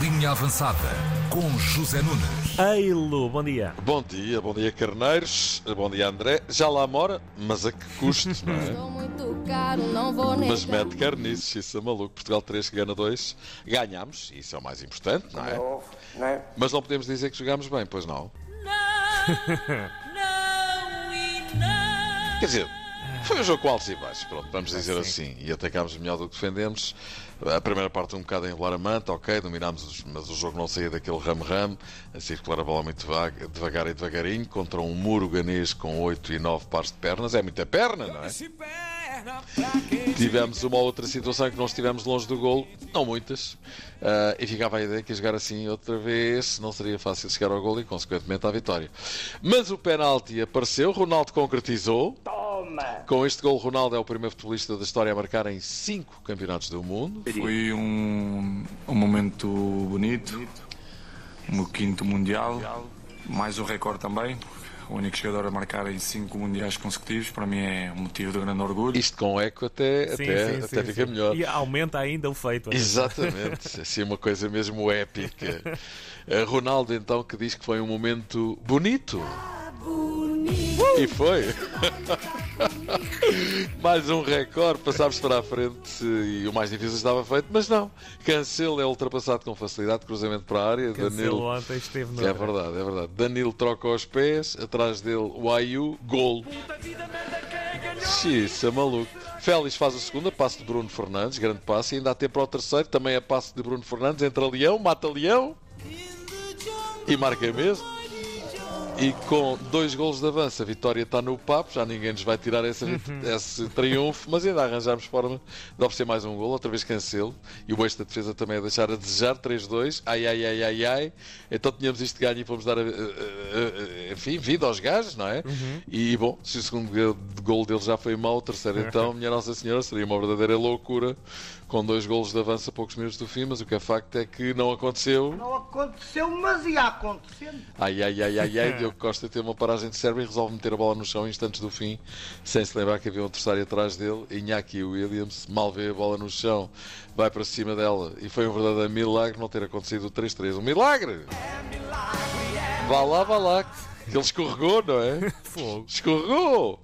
Linha Avançada com José Nunes. Ei, Lu, bom dia. Bom dia, bom dia Carneiros, bom dia André. Já lá mora, mas a que custo, não é? Estou muito caro, não vou negar. Mas mete carnices, isso é maluco. Portugal 3 que ganha 2. Ganhámos, isso é o mais importante, não é? Não é? Mas não podemos dizer que jogámos bem, pois não? Quer dizer, foi um jogo com altos e baixos, pronto, vamos dizer assim. E atacámos melhor do que defendemos. A primeira parte um bocado a enrolar a manta, ok, dominámos, os- mas o jogo não saía daquele ramo-ramo, a circular a bola muito devagar, devagar e devagarinho, contra um muro ganês com 8 e 9 pares de pernas. É muita perna, não é? Tivemos uma outra situação em que não estivemos longe do golo, não muitas, ah, e ficava a ideia que a jogar assim outra vez não seria fácil chegar ao golo e, consequentemente, à vitória. Mas o penalti apareceu, Ronaldo concretizou. Toma! Com este gol, Ronaldo é o primeiro futebolista da história a marcar em cinco campeonatos do mundo. Foi um, um momento bonito, o meu quinto Mundial, mais um recorde também. O único jogador a marcar em cinco Mundiais consecutivos, para mim é um motivo de grande orgulho. Isto com eco até, Sim, até, sim, até sim, fica sim. melhor. E aumenta ainda o feito. Exatamente, assim uma coisa mesmo épica. A Ronaldo então que diz que foi um momento bonito. E foi. mais um recorde, passámos para a frente e o mais difícil estava feito, mas não. Cancelo é ultrapassado com facilidade, cruzamento para a área. Cancelo Danilo ontem esteve no. É verdade, é verdade. Danilo troca os pés, atrás dele o Ayu, golo. Xiça, maluco. Félix faz a segunda, passe de Bruno Fernandes, grande passe, e ainda há tempo para o terceiro, também é passe de Bruno Fernandes, entra Leão, mata Leão e marca mesmo. E com dois golos de avanço, a vitória está no papo, já ninguém nos vai tirar esse, esse triunfo, mas ainda arranjámos forma de oferecer mais um gol, outra vez cancelo. E o eixo da defesa também a deixar a desejar, 3-2, ai ai ai ai ai. Então tínhamos isto de ganho e fomos dar, eh, eh, eh, enfim, vida aos gajos, não é? E bom, se o segundo gol- gol dele já foi mau, o terceiro então, minha Nossa Senhora, seria uma verdadeira loucura com dois golos de avanço a poucos minutos do fim, mas o que é facto é que não aconteceu. Não aconteceu, mas ia acontecendo. Ai, ai, ai, ai, ai, Diogo Costa teve uma paragem de cérebro e resolve meter a bola no chão instantes do fim, sem se lembrar que havia um adversário atrás dele. Iñaki Williams mal vê a bola no chão, vai para cima dela e foi um verdadeiro milagre não ter acontecido o 3-3. Um milagre! Vá lá, vá lá, que ele escorregou, não é? Fogo. Escorregou!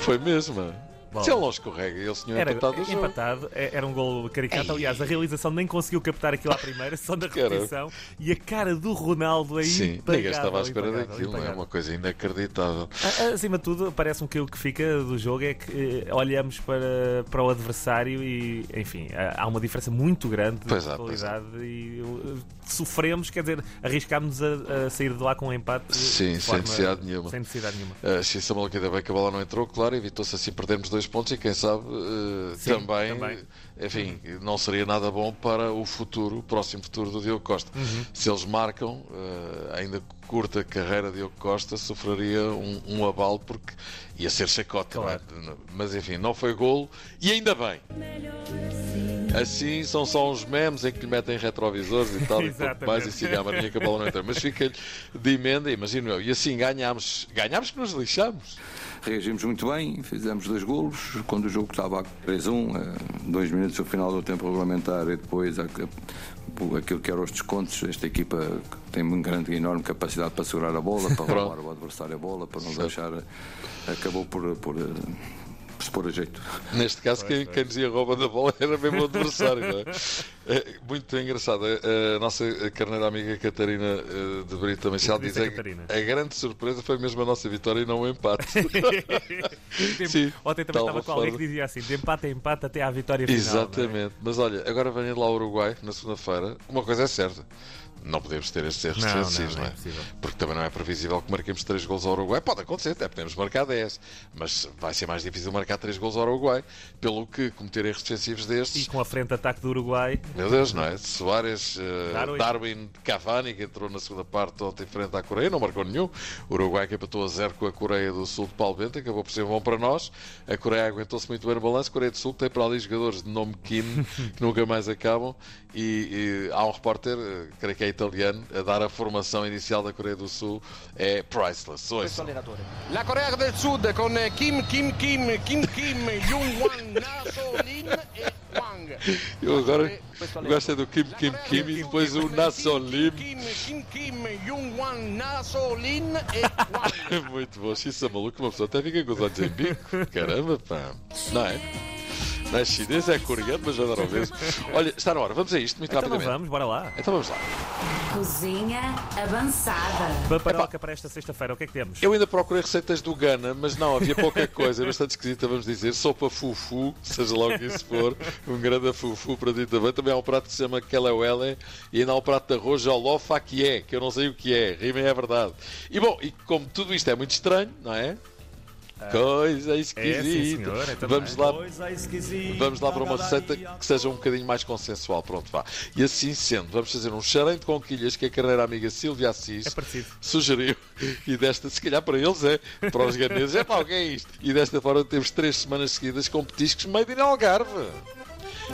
Foi mesmo. Bom. Se ele não escorrega, ele tinha Era empatado o jogo. empatado, é- era um gol caricato. Aliás, a realização nem conseguiu captar aquilo à primeira, só na repetição. E a cara do Ronaldo aí. Sim, ninguém estava à espera daquilo, é? Uma coisa inacreditável. Acima de tudo, parece-me que o que fica do jogo é que eh, olhamos para, para o adversário e, enfim, há há uma diferença muito grande de Pois há, qualidade e eh, sofremos, quer dizer, arriscámos a, a sair de lá com um empate. Sim, sem necessidade nenhuma. Sem necessidade nenhuma. Uh, ainda bem que a bola não entrou, claro, evitou-se assim perdermos dois pontos e quem sabe uh, Sim, também, também. enfim, não seria nada bom para o futuro, o próximo futuro do Diogo Costa. Uhum. Se eles marcam, uh, ainda curta carreira de Diogo Costa sofreria um, um abalo porque ia ser chacota, não é? mas enfim, não foi golo e ainda bem. Assim são só uns memes em que lhe metem retrovisores e tal, e pouco mais, e siga a marinha que a bola não entra. Mas fica-lhe de emenda, imagino eu. E assim ganhámos, ganhámos que nos lixámos. Reagimos muito bem, fizemos dois golos. Quando o jogo estava a 3-1, eh, dois minutos no final do tempo regulamentar e depois aquilo que eram os descontos, esta equipa tem uma grande e enorme capacidade para segurar a bola, para roubar o adversário a bola, para não deixar. Acabou por, por, eh, por se pôr a jeito. Neste caso, quem, quem nos ia roubando a bola era mesmo o adversário, não é? É, Muito engraçado. A nossa carneira amiga Catarina eh, de Brito Machado diz a Catarina. a grande surpresa foi mesmo a nossa vitória e não o empate. Sim, Ontem também estava com alguém que dizia assim: de empate a empate até à vitória final. é? Exatamente. Mas olha, agora vem lá o Uruguai na segunda-feira. Uma coisa é certa. Não podemos ter estes erros Não, não, defensivos, não não, é é? possível. Porque também não é previsível que marquemos 3 gols ao Uruguai. Pode acontecer, até podemos marcar 10. Mas vai ser mais difícil marcar 3 gols ao Uruguai. Pelo que cometer erros defensivos destes. E com a frente de ataque do Uruguai, Meu Deus, não é? Soares, eh, Darwin. Darwin. Cavani, que entrou na segunda parte ontem frente à Coreia, não marcou nenhum. O Uruguai que empatou a zero com a Coreia do Sul de Paulo Bento, acabou por ser bom para nós. A Coreia aguentou-se muito bem no balanço. A Coreia do Sul tem para ali jogadores de nome Kim, que nunca mais acabam. E, e há um repórter, eh, creio que é italiano, a dar a formação inicial da Coreia do Sul é priceless. Ouçam. La Corea del Sud con Kim Kim Kim Kim Kim Jong Wan Na Solin e Wang. Eu agora gosto é do Kim Kim Kim e depois o Nasson Lim. Kim Kim Kim Jong Wan Na Solin e Wang. Muito bom, se isso é maluco, uma pessoa até fica com os olhos em bico. Caramba, pá. Não é? Não é chinês, é coreano, mas já ao mesmo. Olha, está na hora, vamos a isto muito Então não rapidamente. vamos, bora lá. Então vamos lá. Cozinha avançada. Paparoca para esta sexta-feira, o que é que temos? Eu ainda procurei receitas do Ghana, mas não, havia pouca coisa, é bastante esquisita, vamos dizer. Sopa fufu, seja lá o que isso for, um grande fufu para ti também. Também há um prato que se chama Kelewele e ainda há um prato de arroz jolofa que é, que eu não sei o que é, rima é verdade. E bom, e como tudo isto é muito estranho, não é? Coisa É, esquisita. é vamos lá Vamos lá para uma receita que seja um bocadinho mais consensual. Pronto, vá. E assim sendo, vamos fazer um charém de conquilhas que a carreira amiga Silvia Assis É sugeriu. E desta, se calhar para eles é, para os ganeses é para alguém isto. E desta forma temos três semanas seguidas com petiscos made in Algarve.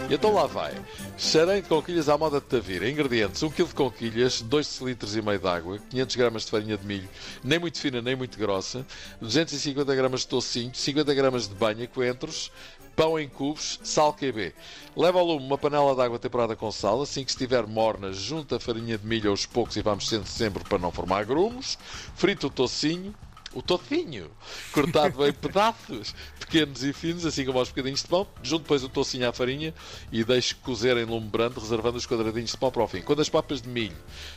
E então lá vai. Charém de conquilhas à moda de Tavira. Ingredientes: 1 kg de conquilhas, 2 litros e meio de água, 500 gramas de farinha de milho, nem muito fina nem muito grossa, 250 gramas de tocinho, 50 gramas de banha, coentros, pão em cubos, sal QB. Leva ao lume uma panela de água temperada com sal. Assim que estiver morna, junta a farinha de milho aos poucos e vamos mexendo sempre para não formar grumos. Frita o tocinho. O tocinho, cortado em pedaços pequenos e finos, assim como aos bocadinhos de pão. Junto depois o tocinho à farinha e deixe cozer em lume brando, reservando os quadradinhos de pão para o fim. Quando as papas de milho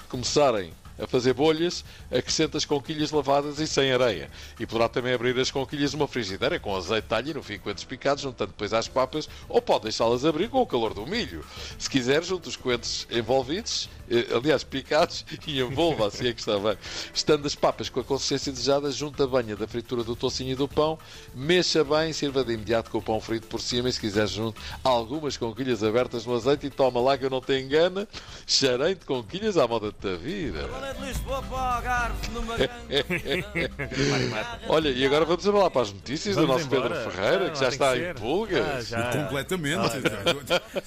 começarem a fazer bolhas, acrescenta as conquilhas lavadas e sem areia. E poderá também abrir as conquilhas numa frigideira com azeite, talho e no fim coentros picados, juntando depois às papas, ou pode deixá-las abrir com o calor do milho. Se quiser, junte os coentros envolvidos, eh, aliás, picados, e envolva, assim é que está bem. Estando as papas com a consistência desejada, junte a banha da fritura do tocinho e do pão, mexa bem, sirva de imediato com o pão frito por cima e se quiser junte algumas conquilhas abertas no azeite e toma lá que eu não te engana, charém de conquilhas à moda de Tavira. Olha, e agora vamos lá para as notícias do Vamos nosso embora. Pedro Ferreira, Ah, que já tem está que em pulgas. Ah, já. Completamente.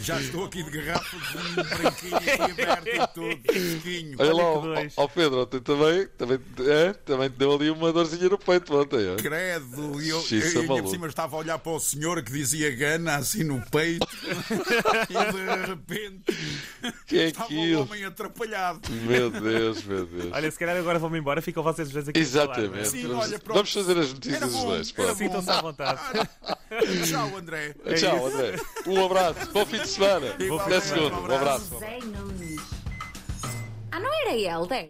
Já estou aqui de garrafa de um branquinho aqui aberto e tudo, fresquinho. Olha lá, ó ó Pedro, ontem também, também, é, também te deu ali uma dorzinha no peito ontem. É? Credo, e eu, Xiça eu ainda maluco. por cima estava a olhar para o senhor que dizia gana assim no peito e de repente Que é estava aquilo? o homem atrapalhado. Meu Deus, meu Deus. Olha, se calhar agora vão-me embora, ficam vocês os dois aqui. falar, Exatamente. é? Sim, vamos, olha, vamos fazer as notícias os bom, dois. pronto. bom. Sintam-se à vontade. Tchau, André. Tchau, André. Um abraço. Bom fim de semana. Até segunda. um Um abraço. Ah, não era ele, é?